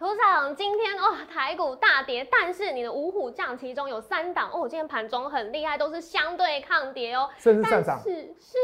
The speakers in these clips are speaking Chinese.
头长，今天哦，台股大跌，但是你的五虎将其中有三档哦，今天盘中很厉害，都是相对抗跌哦，甚至上涨。是是，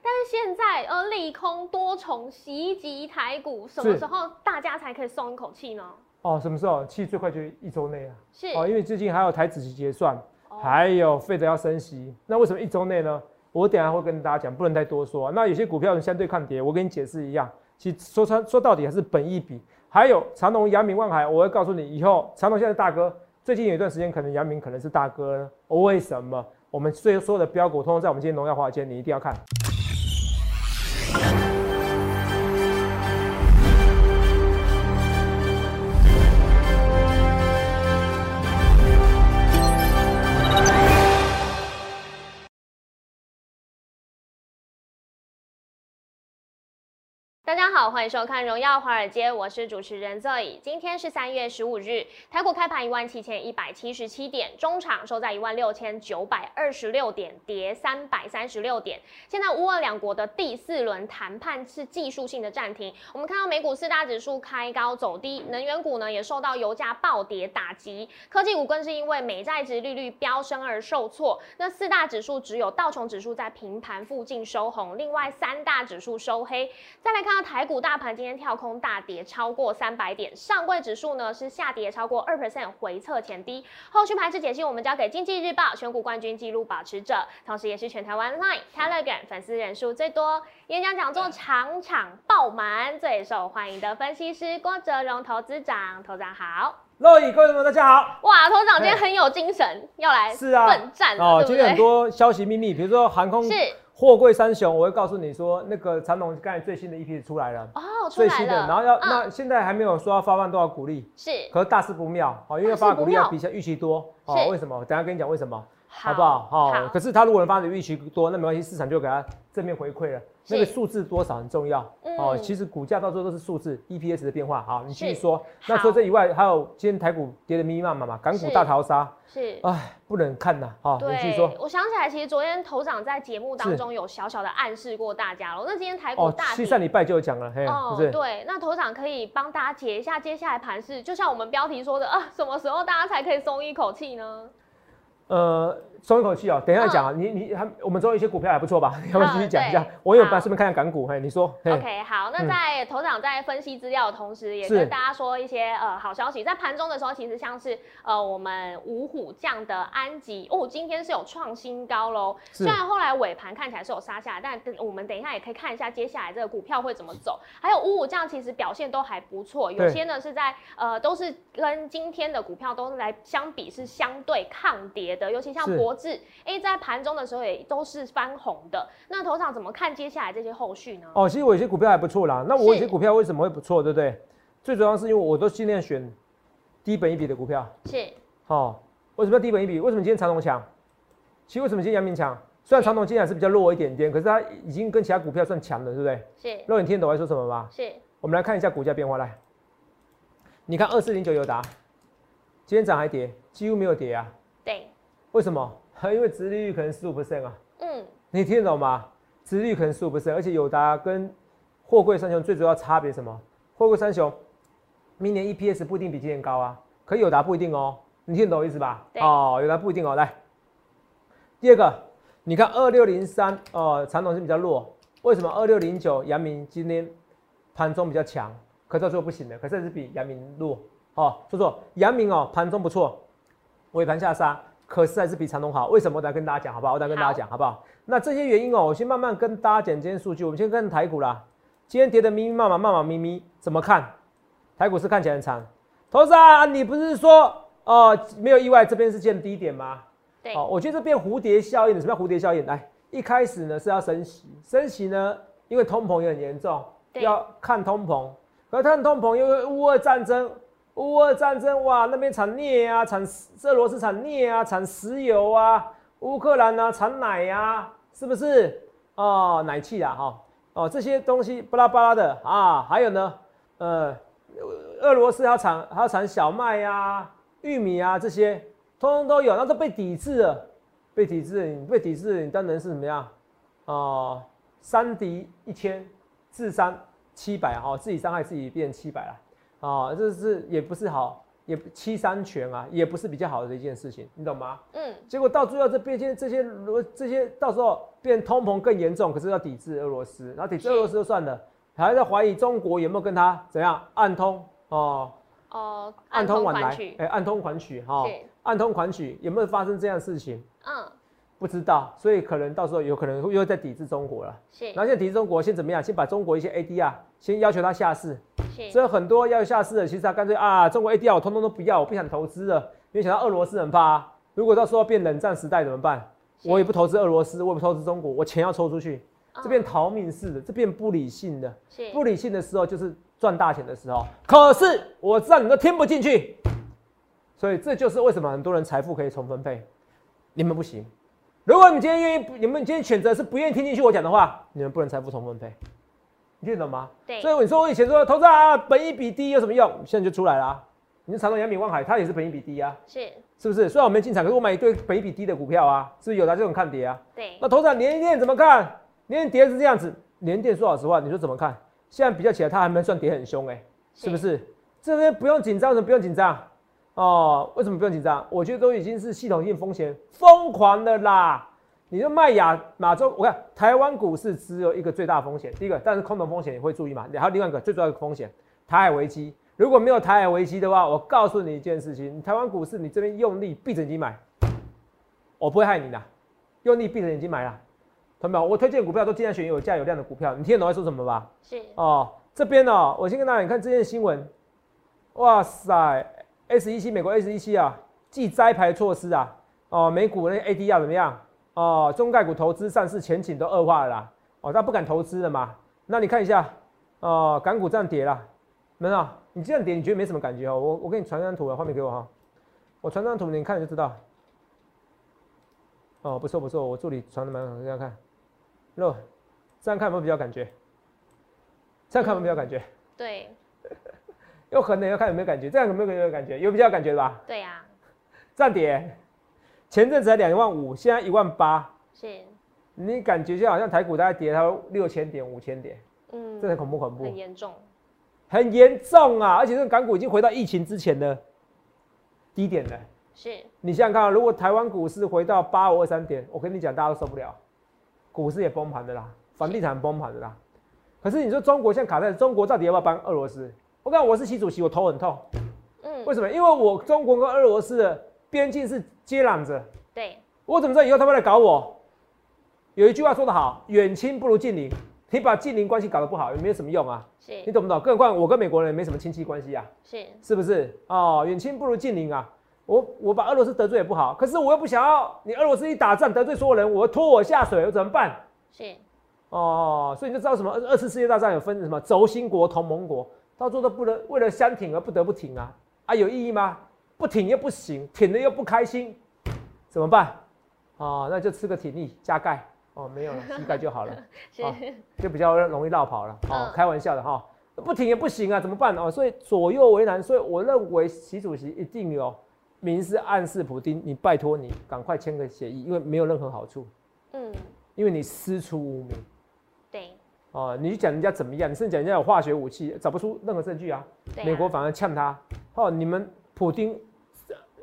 但是现在呃，利空多重袭击台股，什么时候大家才可以松一口气呢？哦，什么时候？其实最快就一周内啊。是哦，因为最近还有台子期结算，还有费德要升息，那为什么一周内呢？我等下会跟大家讲，不能太多说。那有些股票相对抗跌，我跟你解释一样，其实说穿说到底还是本益比。还有长隆、阳明、万海，我会告诉你，以后长隆现在大哥，最近有一段时间可能阳明可能是大哥，为什么？我们最后所有的标股，通通在我们今天农药化间，你一定要看。好，欢迎收看《荣耀华尔街》，我是主持人 Zoe。今天是三月十五日，台股开盘一万七千一百七十七点，中场收在一万六千九百二十六点，跌三百三十六点。现在乌俄两国的第四轮谈判是技术性的暂停。我们看到美股四大指数开高走低，能源股呢也受到油价暴跌打击，科技股更是因为美债值利率飙升而受挫。那四大指数只有道琼指数在平盘附近收红，另外三大指数收黑。再来看到。台股大盘今天跳空大跌超过三百点，上柜指数呢是下跌超过二 percent，回测前低。后续盘势解析，我们交给经济日报选股冠军纪录保持者，同时也是全台湾 Line、Telegram 粉丝人数最多、演讲讲座场场爆满、最受欢迎的分析师郭哲荣投资长，投长好。各位各位们，大家好。哇，投长今天很有精神，要来是啊奋战哦。今天很多消息秘密，比如说航空是。货柜三雄，我会告诉你说，那个长隆刚才最新的一批出来了哦，最新的，然后要那现在还没有说要发放多少股利，是，可是大事不妙哦，因为发股利要。比预期多。哦，为什么？等下跟你讲为什么，好不好？好，可是他如果能发的预期多，那没关系，市场就给他正面回馈了。那个数字多少很重要哦，其实股价到时候都是数字，EPS 的变化。好，你继续说。那除了这以外，还有今天台股跌的密密麻麻嘛，港股大逃杀，是，哎，不能看呐。好，你继续说。我想起来，其实昨天头长在节目当中有小小的暗示过大家了。那今天台股大跌，上礼拜就有讲了，嘿，哦，对。那头长可以帮大家解一下接下来盘势，就像我们标题说的啊，什么时候大家才可以松一口气呢？呃，松一口气哦，等一下讲啊，你你还我们中有一些股票还不错吧？要不要继续讲一下？我有把顺便看下港股，嘿，你说。OK，好，那在头场在分析资料的同时，也跟大家说一些呃好消息。在盘中的时候，其实像是呃我们五虎将的安吉哦，今天是有创新高喽。虽然后来尾盘看起来是有杀下来，但我们等一下也可以看一下接下来这个股票会怎么走。还有五虎将其实表现都还不错，有些呢是在呃都是跟今天的股票都来相比是相对抗跌。的，尤其像博智，哎，在盘中的时候也都是翻红的。那头场怎么看接下来这些后续呢？哦，其实我有些股票还不错啦。那我有些股票为什么会不错，对不对？最主要是因为我都尽量选低本一笔的股票。是。哦，为什么要低本一笔？为什么今天长隆强？其实为什么今天阳明强？虽然长隆今天还是比较弱一点点，可是它已经跟其他股票算强了，对不对？是。肉眼听懂我在说什么吗？是。我们来看一下股价变化，来，你看二四零九友达，今天涨还跌？几乎没有跌啊。对。为什么？因为殖利率可能十五 percent 啊。嗯，你听得懂吗？殖利率可能十五 percent，而且友达跟货柜三雄最主要差别什么？货柜三雄明年 EPS 不一定比今年高啊，可友达不一定哦。你听得懂我意思吧？哦，友达不一定哦。来，第二个，你看二六零三哦，长统是比较弱。为什么？二六零九阳明今天盘中比较强，可到最后不行的，可是是比阳明弱。哦，说错，阳明哦盘中不错，尾盘下杀。可是还是比长隆好，为什么？我再跟大家讲，好不好？我再跟大家讲，好不好？那这些原因哦，我先慢慢跟大家讲今天数据。我们先看台股啦，今天跌的密密麻麻、麻麻咪咪，怎么看？台股是看起来很长。头子啊，你不是说哦，没有意外，这边是见低点吗？对。哦，我觉得这边蝴蝶效应，什么叫蝴蝶效应？来，一开始呢是要升息，升息呢，因为通膨也很严重，要看通膨，可看通膨，因为乌俄战争。乌俄战争哇，那边产镍啊，产俄罗斯产镍啊，产石油啊，乌克兰啊产奶呀，是不是？哦，奶气啊，哈，哦，这些东西巴拉巴拉的啊，还有呢，呃，俄罗斯要产还要产小麦呀、玉米啊，这些通通都有，那都被抵制了，被抵制，你被抵制，你当然是怎么样？哦，三敌一千，自伤七百，哈，自己伤害自己变七百了。啊，这是也不是好，也七三全啊，也不是比较好的一件事情，你懂吗？嗯。结果到最后这变现这些罗这些到时候变通膨更严重，可是要抵制俄罗斯，然后抵制俄罗斯就算了，还在怀疑中国有没有跟他怎样暗通哦哦暗通往来，哎暗通款曲哈，暗通款曲有没有发生这样的事情？嗯。不知道，所以可能到时候有可能又在抵制中国了。是，然后现在抵制中国，先怎么样？先把中国一些 ADR 先要求它下市。是，所以很多要下市的，其实他干脆啊，中国 ADR 我通通都不要，我不想投资了。因为想到俄罗斯很怕，如果到时候变冷战时代怎么办？我也不投资俄罗斯，我也不投资中国，我钱要抽出去，这变逃命式的，这变不理性的。是，不理性的时候就是赚大钱的时候。可是我知道你都听不进去，所以这就是为什么很多人财富可以重分配，你们不行。如果你今天愿意，你们今天选择是不愿意听进去我讲的话，你们不能财富重分配，你听懂吗？对。所以你说我以前说投资啊，本一比低有什么用？现在就出来了。你是长隆、阳明、望海，它也是本一比低啊，是是不是？虽然我没进场，可是我买一堆本一比低的股票啊，是不是有的这种看跌啊？对。那投资连电怎么看？连电跌是这样子，连电说老实话，你说怎么看？现在比较起来，它还没算跌很凶哎，是不是？这边不用紧张，什么不用紧张？哦，为什么不用紧张？我觉得都已经是系统性风险疯狂的啦。你就卖亚马洲，我看台湾股市只有一个最大风险，第一个，但是空头风险你会注意嘛？还有另外一个最重要的风险，台海危机。如果没有台海危机的话，我告诉你一件事情，台湾股市你这边用力闭着眼睛买，我不会害你的，用力闭着眼睛买啦，同没有？我推荐股票都尽量选有价有量的股票，你听得懂我在说什么吧？是哦，这边呢，我先跟大家你看这件新闻，哇塞，S E C 美国 S E C 啊，继摘牌措施啊，哦，美股那 A D 要怎么样？哦，中概股投资上市前景都恶化了啦，哦，他不敢投资了嘛？那你看一下，哦，港股这样跌了，没有？你这样跌，你觉得没什么感觉哦？我我给你传张图啊，画面给我哈，我传张图，你看就知道。哦，不错不错，我助理传的蛮好，大家看，肉，这样看有没有比较感觉？这样看有没有感觉？对。又横的要看有没有感觉？这样有没有感觉？有比较感觉吧？对呀。这样跌。前阵子才两万五，现在一万八，是，你感觉就好像台股大概跌到六千点、五千点，嗯，这很恐怖，恐怖，很严重，很严重啊！而且这个港股已经回到疫情之前的低点了。是，你想想看，如果台湾股市回到八五二三点，我跟你讲，大家都受不了，股市也崩盘的啦，房地产崩盘的啦。可是你说中国现在卡在中国，到底要不要帮俄罗斯？我讲我是习主席，我头很痛。嗯，为什么？因为我中国跟俄罗斯的边境是。接壤着，对我怎么知道以后他们来搞我？有一句话说得好，远亲不如近邻。你把近邻关系搞得不好，有没有什么用啊？是，你懂不懂？更何况我跟美国人没什么亲戚关系啊，是，是不是？哦，远亲不如近邻啊。我我把俄罗斯得罪也不好，可是我又不想要你俄罗斯一打仗得罪所有人，我拖我下水，我怎么办？是，哦，所以你就知道什么？二二次世界大战有分什么轴心国、同盟国，到最后都不能为了相挺而不得不挺啊啊，有意义吗？不挺又不行，挺了又不开心，怎么办？哦，那就吃个挺力加钙哦，没有了，膝盖就好了，就比较容易绕跑了。哦，开玩笑的哈，不挺也不行啊，怎么办哦？所以左右为难，所以我认为习主席一定有明示暗示普京，你拜托你赶快签个协议，因为没有任何好处。嗯，因为你师出无名。对。哦，你讲人家怎么样？你甚至讲人家有化学武器，找不出任何证据啊。美国反而呛他，哦，你们普京。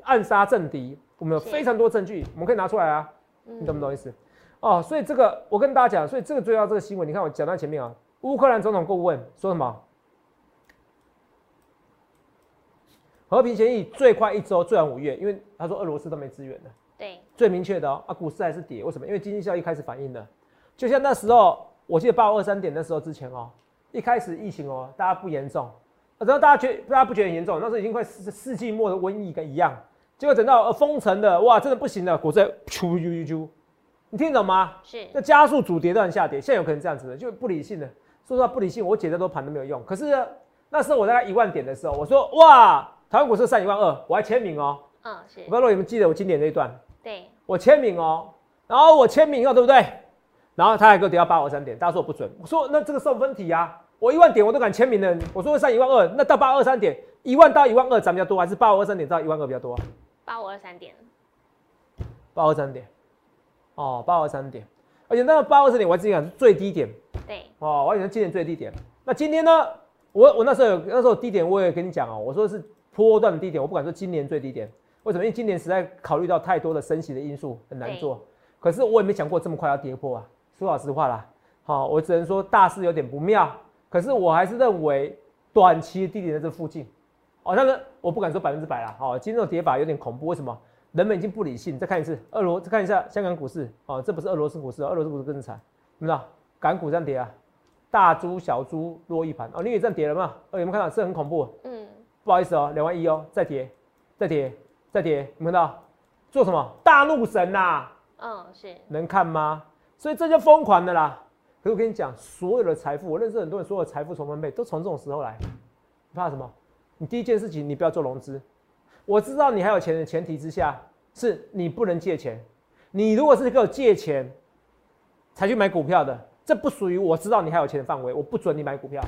暗杀政敌，我们有非常多证据，我们可以拿出来啊，你懂不懂意思？哦，所以这个我跟大家讲，所以这个最要这个新闻，你看我讲到前面啊，乌克兰总统顾问说什么？和平协议最快一周，最晚五月，因为他说俄罗斯都没资源了。对，最明确的哦，啊，股市还是跌，为什么？因为经济效益开始反应了，就像那时候，我记得八五二三点那时候之前哦，一开始疫情哦，大家不严重，然后大家觉大家不觉得很严重，那时候已经快世世纪末的瘟疫跟一样。结果等到封城的，哇，真的不行了，股市啾啾啾啾，你听懂吗？是，那加速主跌段下跌，现在有可能这样子的，就不理性的，说实话不理性，我解再多盘都没有用。可是那时候我大概一万点的时候，我说哇，台湾股市上一万二，我还签名哦。嗯，是。我不知道你们记得我经典那一段。对。我签名哦，然后我签名哦，对不对？然后他还给我跌到八五三点，大家说我不准，我说那这个送分题啊，我一万点我都敢签名的，我说会上一万二，那到八二三点，一万到一万二涨比较多，还是八五二三点到一万二比较多？八五二三点，八二三点，哦，八二三点，而且那个八二三点我还记得是最低点，对，哦，我还记得今年最低点。那今天呢，我我那时候有那时候低点我也跟你讲哦，我说是波段的低点，我不敢说今年最低点。为什么？因为今年实在考虑到太多的升息的因素，很难做。可是我也没想过这么快要跌破啊！说老实话啦，好，我只能说大势有点不妙。可是我还是认为短期低点在这附近。哦，那个我不敢说百分之百啦。好，今天这种跌法有点恐怖。为什么？人们已经不理性。再看一次，俄罗，再看一下香港股市。哦，这不是俄罗斯股市，俄罗斯股市更惨。你知道？港股这样跌啊？大猪小猪落一盘。哦，你也这样跌了吗？哦，有没有看到？是很恐怖。嗯。不好意思哦，两万一哦，再跌，再跌。再跌，有看到做什么？大怒神呐！嗯，是能看吗？所以这就疯狂的啦。可是我跟你讲，所有的财富，我认识很多人，所有的财富重分配都从这种时候来。你怕什么？你第一件事情，你不要做融资。我知道你还有钱的前提之下，是你不能借钱。你如果是给我借钱才去买股票的，这不属于我知道你还有钱的范围，我不准你买股票。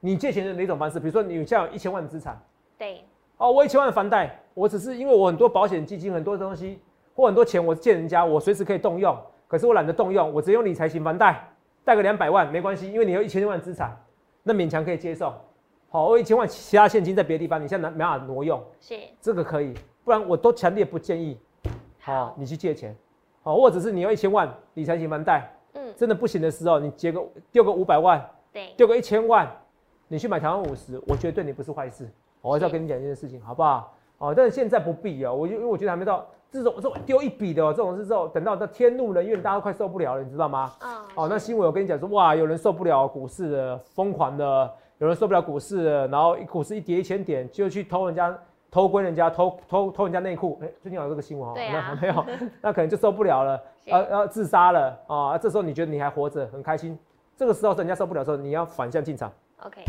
你借钱的哪种方式？比如说你像有一千万的资产，对。哦，我一千万的房贷，我只是因为我很多保险基金，很多东西或很多钱，我借人家，我随时可以动用。可是我懒得动用，我只用理财型房贷，贷个两百万没关系，因为你有一千万资产，那勉强可以接受。好，我一千万其他现金在别的地方，你现在拿没办法挪用，是这个可以，不然我都强烈不建议。好，你去借钱，好，或者是你有一千万理财型房贷，嗯，真的不行的时候，你借个丢个五百万，对，丢个一千万，你去买台湾五十，我觉得对你不是坏事。我还是要跟你讲一件事情，好不好？哦，但是现在不必哦，我就因为我觉得还没到这种这种丢一笔的哦，这种是之后等到那天怒人怨，大家都快受不了了，你知道吗？嗯。哦，那新闻我跟你讲说，哇，有人受不了股市的疯狂的，有人受不了股市的，然后股市一跌一千点就去偷人家偷窥人家偷偷偷人家内裤，哎，最近有这个新闻哦，没有，那可能就受不了了，要要自杀了啊！这时候你觉得你还活着很开心，这个时候人家受不了的时候，你要反向进场。OK。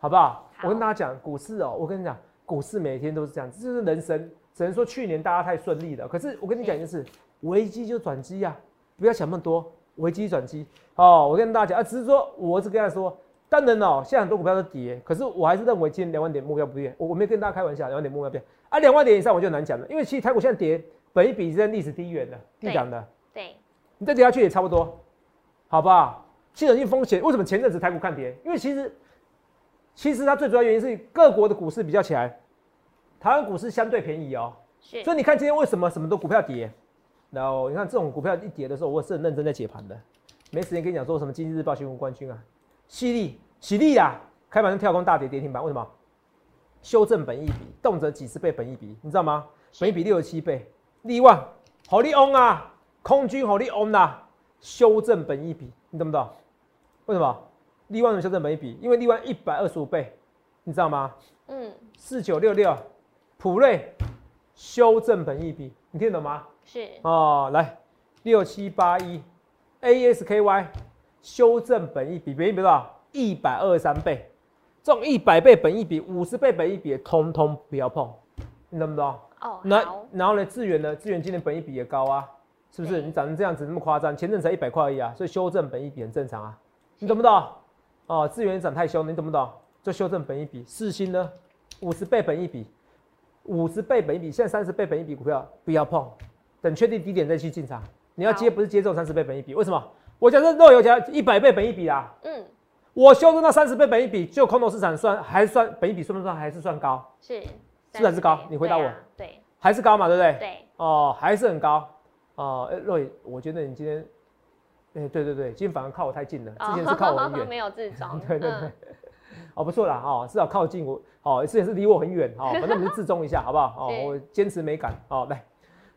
好不好？我跟大家讲，股市哦，我跟你讲，股市每天都是这样，这是人生。只能说去年大家太顺利了。可是我跟你讲一件事，危机就转机呀，不要想那么多，危机转机。哦，我跟大家讲啊，只是说，我是跟他说，当然哦，现在很多股票都跌，可是我还是认为今天两万点目标不变。我我没跟大家开玩笑，两万点目标变啊，两万点以上我就难讲了，因为其实台股现在跌，本一比在历史低远的，低档的。对。你再跌下去也差不多，好不好？系统性风险，为什么前阵子台股看跌？因为其实。其实它最主要原因是各国的股市比较起来，台湾股市相对便宜哦。是。所以你看今天为什么什么都股票跌？然后你看这种股票一跌的时候，我是很认真在解盘的，没时间跟你讲说什么经济日报新闻冠军啊，犀利犀利啊，开盘就跳空大跌跌停板，为什么？修正本一比，动辄几十倍本一比，你知道吗？本一比六十七倍，利旺好利翁啊，空军好利翁啊，修正本一比，你懂不懂？为什么？利万的修正本一比，因为利万一百二十五倍，你知道吗？嗯，四九六六，普瑞修正本一比，你听得懂吗？是哦，来六七八一，ASKY 修正本一比，本一比多少？一百二十三倍，这种一百倍本一比、五十倍本一比，通通不要碰，你懂不懂？哦，那然后呢？资源呢？资源今年本一比也高啊，是不是？你长成这样子那么夸张，前阵才一百块而已啊，所以修正本一比很正常啊，你懂不懂？哦，资源涨太凶，你懂不懂？就修正本一比，四星呢，五十倍本一比，五十倍本一比，现在三十倍本一比股票不要碰，等确定低点再去进场。你要接不是接这种三十倍本一比，为什么？我假设肉油价一百倍本一比啊，嗯，我修正到三十倍本一比，就空头市场算还算本一比算不算还是算高？是，是还是高？你回答我，对，还是高嘛，对不对？对，哦，还是很高，哦，肉油，我觉得你今天。哎，对对对，今天反而靠我太近了，之前是靠我很远，没有自中。对对对，哦，不错啦，哦，至少靠近我，哦，之前是离我很远，哦，反正我们就自重一下，好不好？哦，我坚持美感，哦，来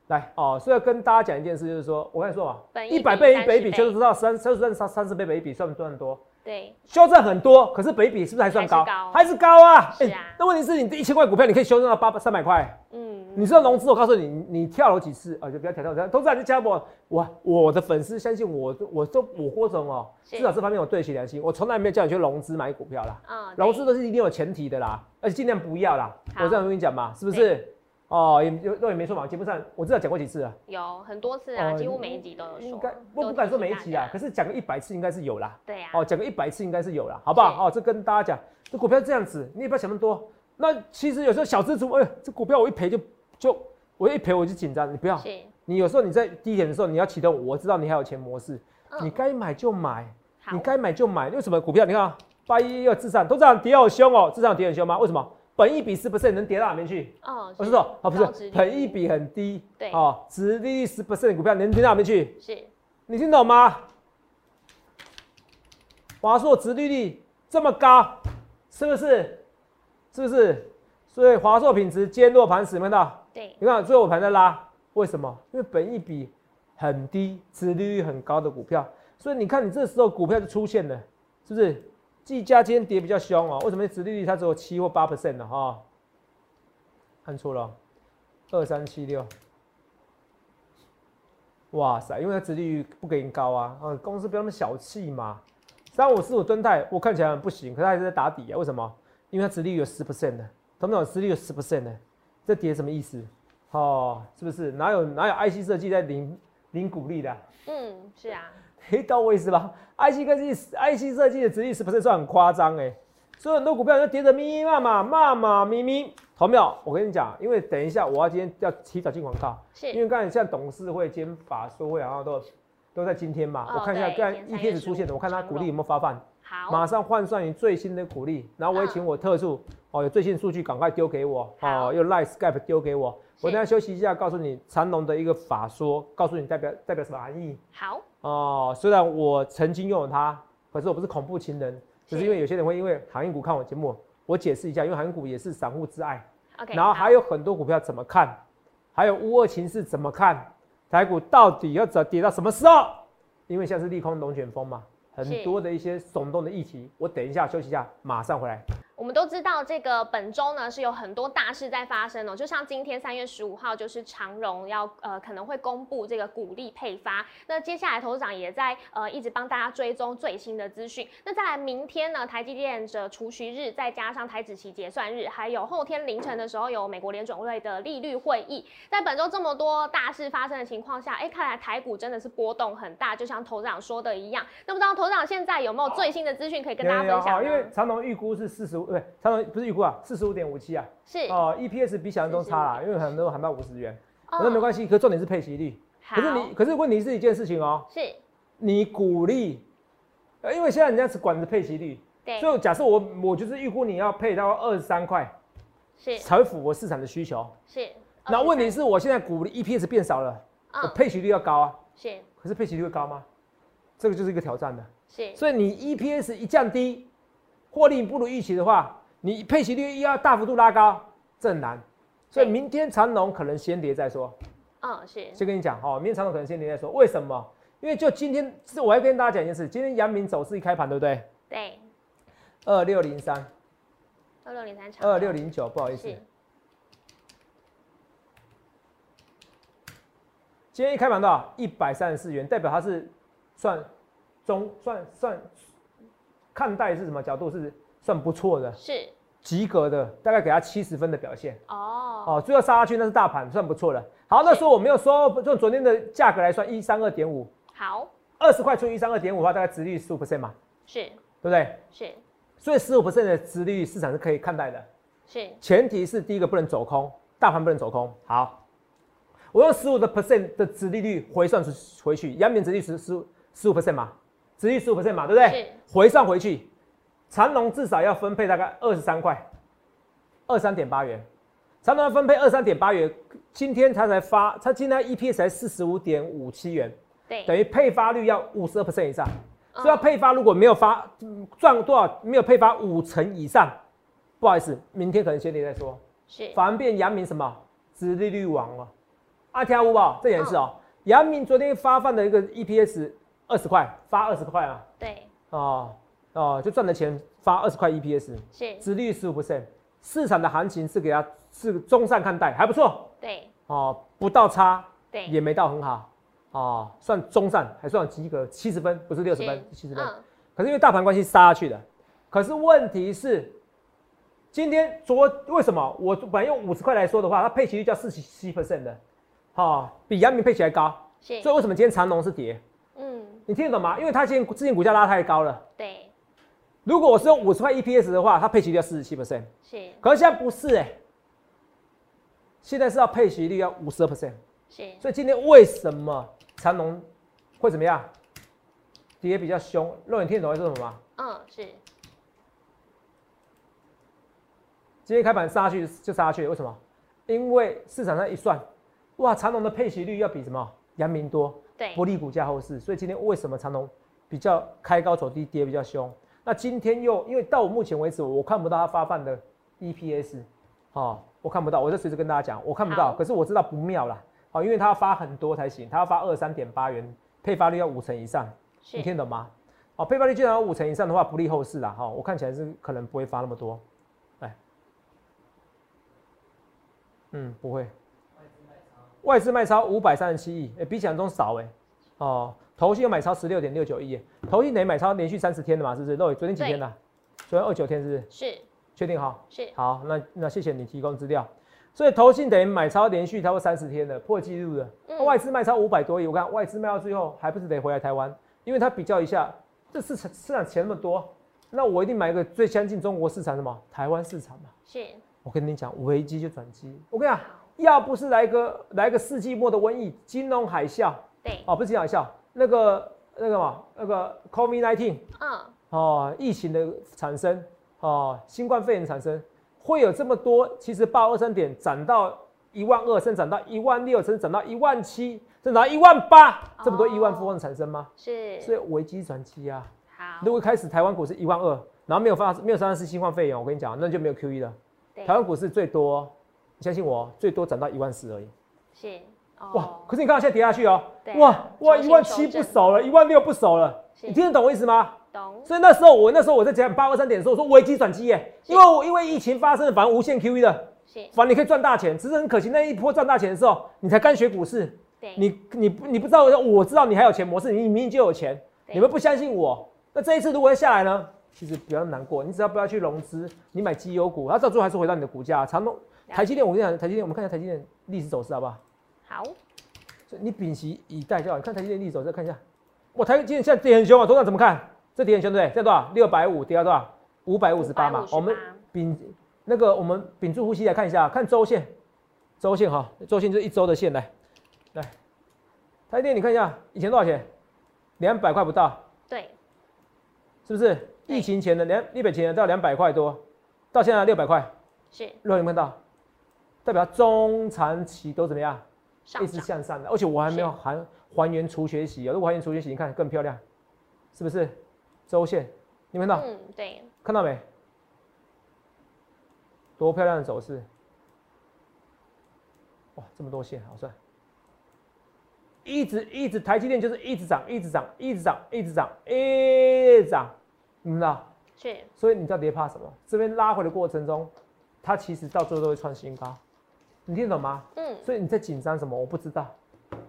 来，哦，所以要跟大家讲一件事，就是说我跟你说嘛，一百倍一倍比，就是知道三，就算三三十倍倍比，算不算多？对，修正很多，可是北比是不是还算高？还是高啊？是啊。那问题是你这一千块股票，你可以修正到八百三百块。嗯。你知道融资？我告诉你，你跳楼几次啊？就不要跳跳跳。投资人加我，我我的粉丝相信我，我都我郭总哦，至少这方面我对起良心，我从来没有叫你去融资买股票啦。啊。融资都是一定有前提的啦，而且尽量不要啦。我这样跟你讲嘛，是不是？哦，也有，也没错嘛。节目上我知道讲过几次啊？有很多次啊，几乎每一集都有说。应该我不敢说每一集啊，可是讲个一百次应该是有啦。对呀。哦，讲个一百次应该是有啦，好不好？哦，这跟大家讲，这股票这样子，你也不要想那么多。那其实有时候小资族，哎，这股票我一赔就就我一赔我就紧张，你不要。你有时候你在低点的时候你要启动，我知道你还有钱模式，你该买就买，你该买就买。为什么股票？你看八一二智产，都这样跌好凶哦，智产跌很凶吗？为什么？本一比十 percent 能跌到哪边去？哦，不是说哦，不是，本一比很低，对，哦，值利率十 percent 的股票能跌到哪边去？是，你听懂吗？华硕值利率这么高，是不是？是不是？所以华硕品质坚若磐石，看到？对，你看最后盘在拉，为什么？因为本一比很低，值利率很高的股票，所以你看你这时候股票就出现了，是不是？技嘉今天跌比较凶哦，为什么？殖利率它只有七或八 percent 的哈，看错了，二三七六，哇塞，因为它殖利率不给你高啊，啊，公司不要那么小气嘛。三五四五吨泰，我看起来很不行，可是还是在打底啊，为什么？因为它殖利率有十 percent 的，同不懂？殖利率有十 percent 的，这跌什么意思？哦，是不是？哪有哪有 IC 设计在领领股利的？嗯，是啊。嘿，到位是吧？IC 科技、IC 设计的值率是不是算很夸张哎？所以很多股票就跌得密密麻麻、麻麻咪咪。同秒，我跟你讲，因为等一下我要今天要提早进广告，是因为刚才像董事会兼法说会好像都都在今天嘛。我看一下刚才一天子出现的，我看他股利有没有发放。好，马上换算你最新的股利，然后我也请我特助哦，有最新数据赶快丢给我哦，用 Line Skype 丢给我。我等下休息一下，告诉你长隆的一个法说，告诉你代表代表什么含义。好哦，虽然我曾经拥有它，可是我不是恐怖情人，只是因为有些人会因为航运股看我节目，我解释一下，因为航运股也是散户之爱。OK，然后还有很多股票怎么看，还有乌二情势怎么看，台股到底要怎跌到什么时候？因为像是利空龙卷风嘛，很多的一些耸动的议题，我等一下休息一下，马上回来。我们都知道，这个本周呢是有很多大事在发生哦。就像今天三月十五号，就是长荣要呃可能会公布这个股利配发。那接下来投资长也在呃一直帮大家追踪最新的资讯。那再来明天呢，台积电的除息日，再加上台指期结算日，还有后天凌晨的时候有美国联准会的利率会议。在本周这么多大事发生的情况下，哎，看来台股真的是波动很大，就像投资长说的一样。那不知道投资长现在有没有最新的资讯可以跟大家分享因为长荣预估是四十五。对，长隆不是预估啊，四十五点五七啊，是哦，EPS 比想象中差啦，因为很多喊到五十元，那没关系，可重点是配息率。可是你，可是问题是一件事情哦，是，你鼓励，呃，因为现在人家只管着配息率，对，所以假设我我就是预估你要配到二十三块，是，才符合市场的需求，是。那问题是我现在鼓励 EPS 变少了，我配息率要高啊，是。可是配息率会高吗？这个就是一个挑战的，是。所以你 EPS 一降低，获利不如预期的话。你配息率要大幅度拉高，这很难，所以明天长龙可能先跌再说。嗯，是。先跟你讲哈，明天长龙可能先跌再说。为什么？因为就今天是我要跟大家讲一件事，今天阳明走势一开盘，对不对？对。二六零三。二六零三二六零九，不好意思。今天一开盘多少？一百三十四元，代表它是算中算算看待是什么角度是？算不错的，是及格的，大概给他七十分的表现。哦哦，最后杀下去那是大盘，算不错的。好，那时候我没有说，用昨天的价格来算，一三二点五。好，二十块除以一三二点五的话，大概值率十五 percent 嘛？是，对不对？是，所以十五 percent 的值率市场是可以看待的。是，前提是第一个不能走空，大盘不能走空。好，我用十五的 percent 的值利率回算出回去，阳明值率十十十五 percent 嘛，值率十五 percent 嘛，对不对？回算回去。长隆至少要分配大概二十三块，二三点八元。长隆要分配二三点八元，今天他才发，他今天 EPS 才四十五点五七元，对，等于配发率要五十二 percent 以上。所以要配发如果没有发赚多少，没有配发五成以上，不好意思，明天可能先跌再说。是，反而变阳明什么？殖利率王了。阿天五宝，这也是哦。阳明昨天发放的一个 EPS 二十块，发二十块啊。对。哦。哦，就赚的钱发二十块 EPS，是，殖利率十五 percent，市场的行情是给他是中上看待，还不错。对，哦，不到差，对，也没到很好，哦，算中上，还算及格，七十分，不是六十分，七十分。可是因为大盘关系杀下去的，可是问题是，今天昨为什么我本来用五十块来说的话，它配息率叫四十七 percent 的，好，比阳明配起来高，是，所以为什么今天长龙是跌？嗯，你听得懂吗？因为它今天之前股价拉太高了，对。如果我是用五十块 EPS 的话，它配息率要四十七 percent，是。可是现在不是哎，现在是要配息率要五十二 percent，是。所以今天为什么长隆会怎么样？跌比较凶？肉眼听懂是什么吗？嗯，是。今天开盘杀去就杀去，为什么？因为市场上一算，哇，长隆的配息率要比什么阳明多，对，不利股价后市，所以今天为什么长隆比较开高走低，跌比较凶？那今天又因为到目前为止，我看不到它发放的 EPS，哦，我看不到，我就随时跟大家讲，我看不到，可是我知道不妙啦，哦，因为它要发很多才行，它要发二三点八元，配发率要五成以上，你听懂吗？哦，配发率既然有五成以上的话，不利后市啦，哈，我看起来是可能不会发那么多，哎，嗯，不会，外资卖超五百三十七亿，哎，比想象中少哎，哦。投信又买超十六点六九亿，投信等于买超连续三十天的嘛，是不是？肉昨天几天呢？昨天二九天，是不是？是，确定哈？是。好，那那谢谢你提供资料。所以投信等于买超连续超过三十天的破纪录的，外资卖超五百多亿，我看外资卖到最后还不是得回来台湾？因为他比较一下，这市场市场钱那么多，那我一定买一个最相近中国市场什么，台湾市场嘛。是。我跟你讲，危机就转机。我跟你讲，要不是来个来个世纪末的瘟疫，金融海啸，对，哦，不是金融海啸。那个那个嘛，那个 COVID-19，嗯，哦，疫情的产生，哦，新冠肺炎产生，会有这么多，其实八二三点涨到一万二，甚至涨到一万六，甚至涨到一万七，甚至到一万八，这么多亿万富翁产生吗？是，所以危机转机啊。好，如果开始台湾股市一万二，然后没有发没有发生是新冠肺炎，我跟你讲，那就没有 QE 了。台湾股市最多，你相信我，最多涨到一万四而已。是。哇！可是你看现在跌下去哦，哇哇一万七不少了，一万六不少了，你听得懂我意思吗？懂。所以那时候我那时候我在讲八二三点的时候，我说危机转机耶，因为我因为疫情发生，反正无限 QE 的，反正你可以赚大钱，只是很可惜那一波赚大钱的时候，你才刚学股市，你你你不知道，我知道你还有钱模式，你明明就有钱，你们不相信我，那这一次如果要下来呢？其实不要难过，你只要不要去融资，你买绩优股，它到最后还是回到你的股价。长隆、台积电，我跟你讲，台积电，我们看一下台积电历史走势好不好？好。你屏息以待就好。你看台积电历史走，势看一下。我台积电现在跌很凶啊，头上怎么看？这跌很凶对不对？在多少？六百五跌到多少？五百五十八嘛。我们屏那个我们屏住呼吸来看一下，看周线，周线哈，周线就是一周的线来。来，台积电你看一下，以前多少钱？两百块不到。对。是不是？疫情前的两一百前到两百块多，到现在六百块。是。有没看到？代表中长期都怎么样？一直向上的，而且我还没有还还原除学习啊！如果还原除学习，你看更漂亮，是不是？周线，你看到？嗯，对。看到没？多漂亮的走势！哇，这么多线，好帅！一直一直，台积电就是一直涨，一直涨，一直涨，一直涨，一直涨，你知道？是。所以你到底怕什么？这边拉回的过程中，它其实到最后都会创新高。你听懂吗？嗯，所以你在紧张什么？我不知道。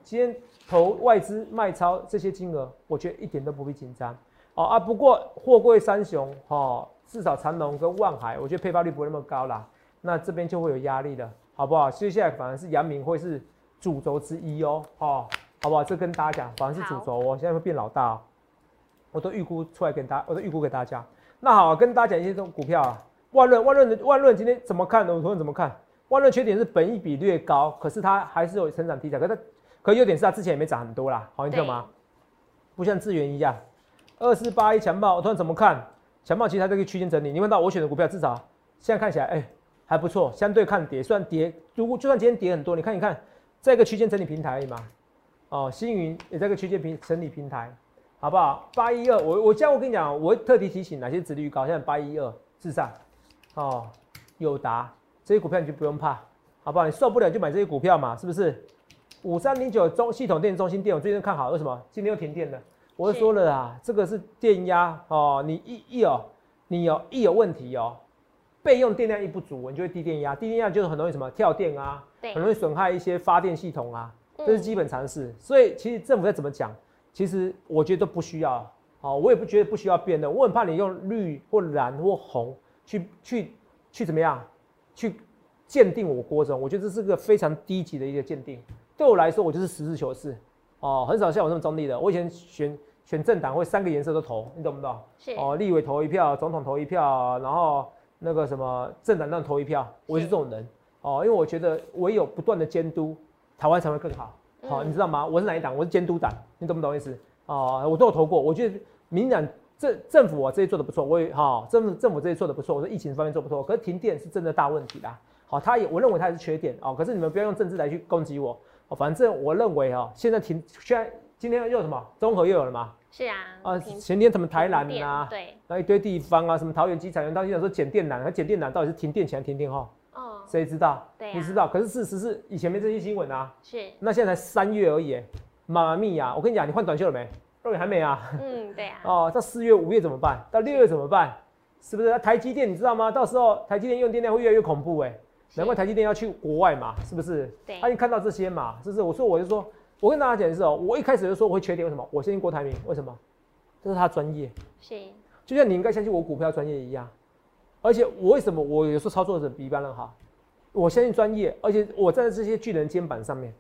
今天投外资卖超这些金额，我觉得一点都不必紧张。哦啊，不过货柜三雄，哈，至少长隆跟万海，我觉得配发率不会那么高啦。那这边就会有压力的，好不好？接下来反而是阳明会是主轴之一哦，哈，好不好？这跟大家讲，反而是主轴哦，现在会变老大哦。我都预估出来给大家，我都预估给大家。那好，跟大家讲一些这种股票啊，万润，万润的万润今天怎么看呢？我同学怎么看？万润缺点是本益比略高，可是它还是有成长题材。可是，可优点是它之前也没涨很多啦，好，你知道吗？不像智源一样，二四八一强暴，我突然怎么看？强暴其实它这个区间整理，你问到我选的股票至少现在看起来，哎，还不错，相对看跌，虽然跌，如果就算今天跌很多，你看一看，在一个区间整理平台而已嘛。哦，星云也在个区间平整理平台，好不好？八一二，我我这样我跟你讲，我特地提醒哪些值率高，像八一二至上，哦，友达。这些股票你就不用怕，好不好？你受不了就买这些股票嘛，是不是？五三零九中系统电中心电，我最近看好，为什么？今天又停电了。我说了啊，这个是电压哦，你一一有你有一有问题哦，备用电量一不足，你就会低电压，低电压就是很容易什么跳电啊，很容易损害一些发电系统啊，这是基本常识。所以其实政府在怎么讲，其实我觉得都不需要，哦，我也不觉得不需要变的，我很怕你用绿或蓝或红去去去怎么样。去鉴定我郭总，我觉得这是个非常低级的一个鉴定。对我来说，我就是实事求是哦，很少像我这么中立的。我以前选选政党会三个颜色都投，你懂不懂？是哦，立委投一票，总统投一票，然后那个什么政党上投一票，我是这种人哦，因为我觉得唯有不断的监督，台湾才会更好。好，你知道吗？我是哪一党？我是监督党，你懂不懂意思？哦，我都有投过。我觉得民党政政府啊这些做的不错，我也哈政府政府这些做的不错，我说疫情方面做不错，可是停电是真的大问题啦。好，他也我认为他也是缺点哦，可是你们不要用政治来去攻击我哦，反正我认为哦，现在停现在今天又什么综合又有了嘛？是啊，啊前天什么台南啊，对，那一堆地方啊，什么桃园机场，有当时讲说减电难，那减电难到底是停电前停电后？哦，谁知道？对，你知道？可是事实是以前没这些新闻啊，是，那现在才三月而已，妈咪呀！我跟你讲，你换短袖了没？肉眼还没啊？嗯，对啊。哦，到四月、五月怎么办？到六月怎么办？是不是？台积电你知道吗？到时候台积电用电量会越来越恐怖哎，难怪台积电要去国外嘛，是不是？对。他已经看到这些嘛，是不是？我说我就说，我跟大家讲的是哦，我一开始就说我会缺电，为什么？我相信郭台铭，为什么？这是他专业。是。就像你应该相信我股票专业一样，而且我为什么我有时候操作的比一般人好？我相信专业，而且我站在这些巨人肩膀上面。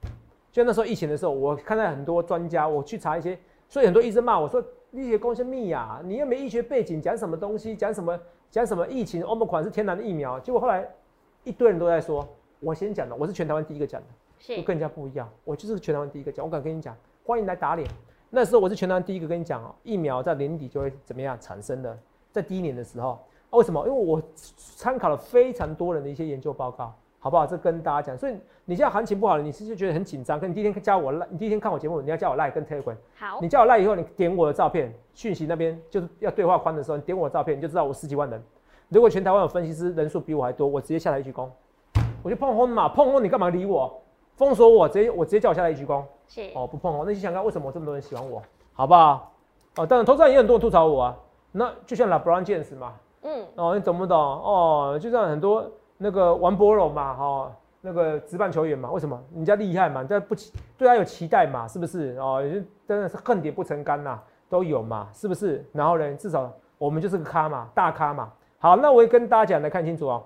就那时候疫情的时候，我看到很多专家，我去查一些。所以很多医生骂我说：“医学公司密呀，你又没医学背景，讲什么东西？讲什么？讲什么疫情？欧盟款是天然的疫苗。”结果后来一堆人都在说：“我先讲的，我是全台湾第一个讲的，是跟人家不一样。我就是全台湾第一个讲，我敢跟你讲，欢迎来打脸。那时候我是全台湾第一个跟你讲哦，疫苗在年底就会怎么样产生的，在第一年的时候，为什么？因为我参考了非常多人的一些研究报告。”好不好？这跟大家讲，所以你现在行情不好了，你是就觉得很紧张。可你第一天加我赖，你第一天看我节目，你要加我赖跟 Telegram。好，你加我赖以后，你点我的照片，讯息那边就是要对话框的时候，你点我的照片，你就知道我十几万人。如果全台湾有分析师人数比我还多，我直接下来一鞠躬。我就碰轰嘛，碰轰你干嘛理我？封锁我，直接我直接叫我下来一鞠躬。是哦，不碰轰，那你想看为什么这么多人喜欢我？好不好？哦，当然，投资人也很多人吐槽我啊。那就像 LeBron James 嘛，嗯，哦，你懂不懂？哦，就像很多那个王博荣嘛，哈。那个职棒球员嘛，为什么人家厉害嘛？但不期对他有期待嘛？是不是哦？真的是恨铁不成钢呐，都有嘛？是不是？然后呢，至少我们就是个咖嘛，大咖嘛。好，那我也跟大家讲来看清楚哦。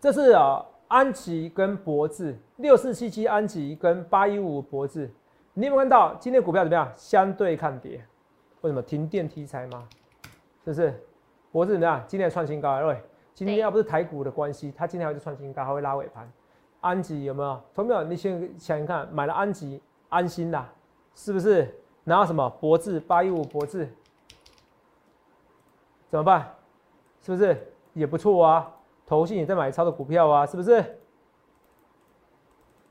这是啊，安吉跟博智六四七七安吉跟八一五博智，你有没有看到今天股票怎么样？相对看跌，为什么？停电题材吗？是不是？博智怎么样？今天创新高，各位。今天要不是台股的关系，它今天还是创新高，还会拉尾盘。安吉有没有？同没有？你先想想看，买了安吉，安心啦，是不是？然后什么？博智八一五博智，怎么办？是不是也不错啊？投信也在买超的股票啊，是不是？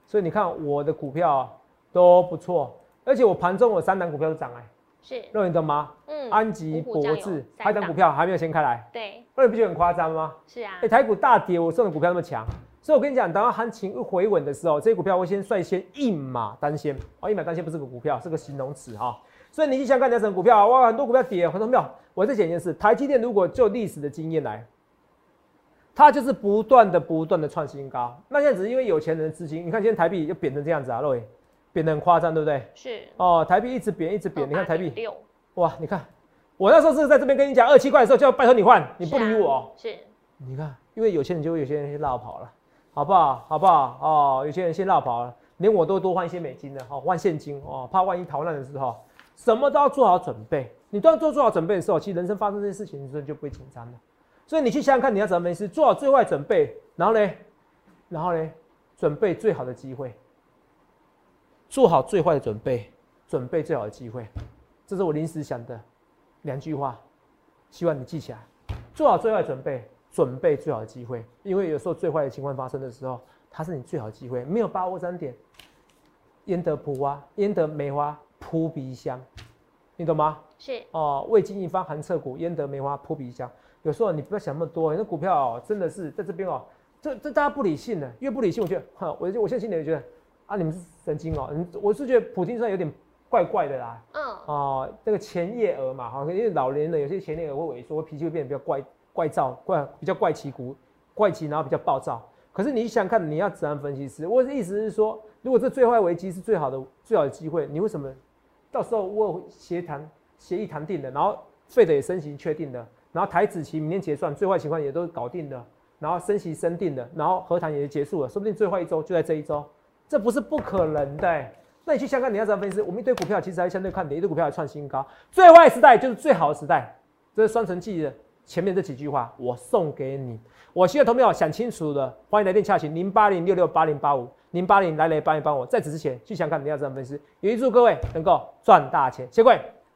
所以你看我的股票都不错，而且我盘中有三档股票都涨哎。是，肉眼懂吗？嗯，安吉、博智，还等股票还没有掀开来。对，那你不觉得很夸张吗？是啊。哎，台股大跌，我送的股票那么强，所以我跟你讲，等到行情一回稳的时候，这些股票会先率先一马当先。哦，一马当先不是个股票，是个形容词哈。所以你去想看哪什么股票？哇，很多股票跌，很多票。我再讲一件事，台积电如果就历史的经验来，它就是不断的、不断的创新高。那现在只是因为有钱人的资金，你看现在台币又贬成这样子啊。贬得很夸张，对不对？是哦，台币一直贬，一直贬。你看台币六哇，你看我那时候是在这边跟你讲二七块的时候，就要拜托你换，你不理我。是，你看，因为有些人就会有些人先绕跑了，好不好？好不好？哦，有些人先绕跑了，连我都多换一些美金的，哦，换现金哦，怕万一逃难的时候，什么都要做好准备。你都要做做好准备的时候，其实人生发生这些事情的时候就不会紧张了。所以你去想想看，你要怎么没事，做好最坏准备，然后呢，然后呢，准备最好的机会。做好最坏的准备，准备最好的机会，这是我临时想的两句话，希望你记起来。做好最坏准备，准备最好的机会，因为有时候最坏的情况发生的时候，它是你最好的机会。没有把握三点，焉得蒲花，焉得梅花扑鼻香，你懂吗？是哦，未经一番寒彻骨，焉得梅花扑鼻香。有时候你不要想那么多，那股票哦，真的是在这边哦，这这大家不理性的，越不理性，我觉得，哈，我我现在心里觉得。啊，你们是神经哦！你我是觉得普京算有点怪怪的啦。嗯。哦，这个前叶额嘛，哈，因为老年人有些前叶额会萎缩，脾气会变得比较怪怪躁，怪比较怪奇古怪奇，然后比较暴躁。可是你想看，你要怎样分析师？我的意思是说，如果这最坏危机是最好的最好的机会，你为什么到时候我协谈协议谈定了，然后费的也升息确定的，然后台子期明天结算，最坏情况也都搞定了，然后升息升定了，然后和谈也结束了，说不定最坏一周就在这一周。这不是不可能的，那你去香港，你要怎么分析？我们一堆股票其实还相对看跌，一堆股票还创新高。最坏时代就是最好的时代，这是双城记的前面这几句话，我送给你。我希望投票想清楚的，欢迎来电洽询零八零六六八零八五零八零来来帮一帮我。在此之前，去香港，你要怎么分析？也预祝各位能够赚大钱，谢谢各位。